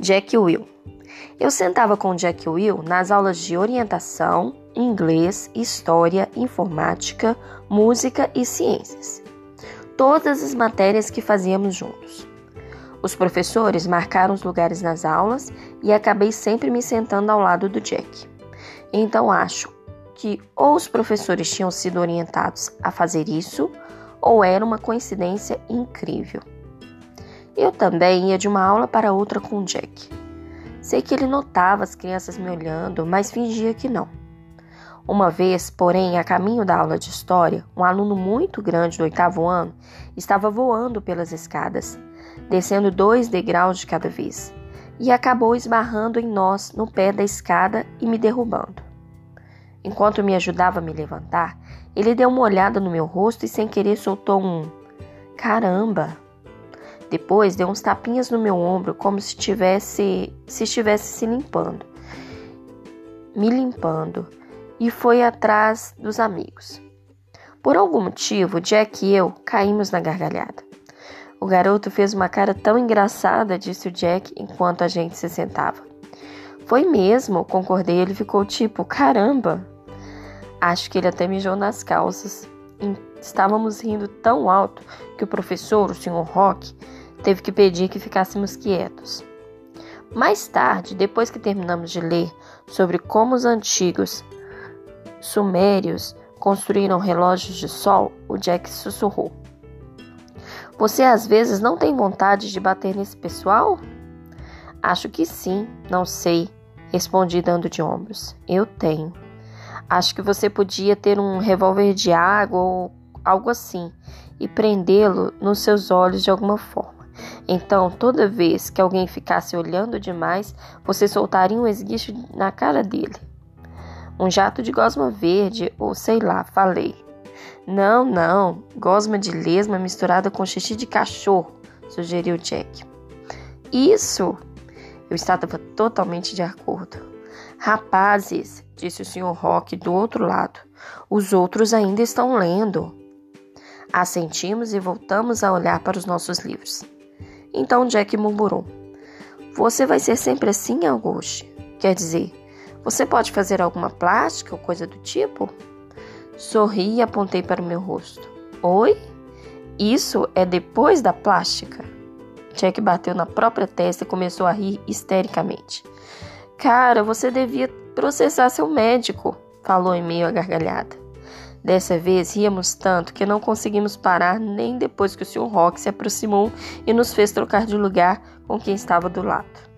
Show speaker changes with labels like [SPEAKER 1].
[SPEAKER 1] Jack Will. Eu sentava com Jack Will nas aulas de orientação, inglês, história, informática, música e ciências. Todas as matérias que fazíamos juntos. Os professores marcaram os lugares nas aulas e acabei sempre me sentando ao lado do Jack. Então acho que ou os professores tinham sido orientados a fazer isso, ou era uma coincidência incrível. Eu também ia de uma aula para outra com Jack. Sei que ele notava as crianças me olhando, mas fingia que não. Uma vez, porém, a caminho da aula de história, um aluno muito grande do oitavo ano estava voando pelas escadas, descendo dois degraus de cada vez, e acabou esbarrando em nós no pé da escada e me derrubando. Enquanto me ajudava a me levantar, ele deu uma olhada no meu rosto e sem querer soltou um caramba. Depois deu uns tapinhas no meu ombro como se tivesse se estivesse se limpando. Me limpando e foi atrás dos amigos. Por algum motivo, Jack e eu caímos na gargalhada. O garoto fez uma cara tão engraçada, disse o Jack enquanto a gente se sentava. Foi mesmo, concordei. Ele ficou tipo, caramba. Acho que ele até mijou nas calças. Estávamos rindo tão alto que o professor, o Sr. Rock, teve que pedir que ficássemos quietos. Mais tarde, depois que terminamos de ler sobre como os antigos sumérios construíram relógios de sol, o Jack sussurrou: Você às vezes não tem vontade de bater nesse pessoal? Acho que sim, não sei, respondi dando de ombros. Eu tenho. Acho que você podia ter um revólver de água ou algo assim e prendê-lo nos seus olhos de alguma forma. Então, toda vez que alguém ficasse olhando demais, você soltaria um esguicho na cara dele. Um jato de gosma verde, ou sei lá, falei. Não, não, gosma de lesma misturada com xixi de cachorro, sugeriu Jack. Isso! Eu estava totalmente de acordo. Rapazes, disse o Sr. Rock do outro lado, os outros ainda estão lendo. Assentimos e voltamos a olhar para os nossos livros. Então Jack murmurou: Você vai ser sempre assim, Auguste? Quer dizer, você pode fazer alguma plástica ou coisa do tipo? Sorri e apontei para o meu rosto. Oi? Isso é depois da plástica? Jack bateu na própria testa e começou a rir histericamente. Cara, você devia processar seu médico, falou em meio à gargalhada. Dessa vez ríamos tanto que não conseguimos parar nem depois que o Sr. Rock se aproximou e nos fez trocar de lugar com quem estava do lado.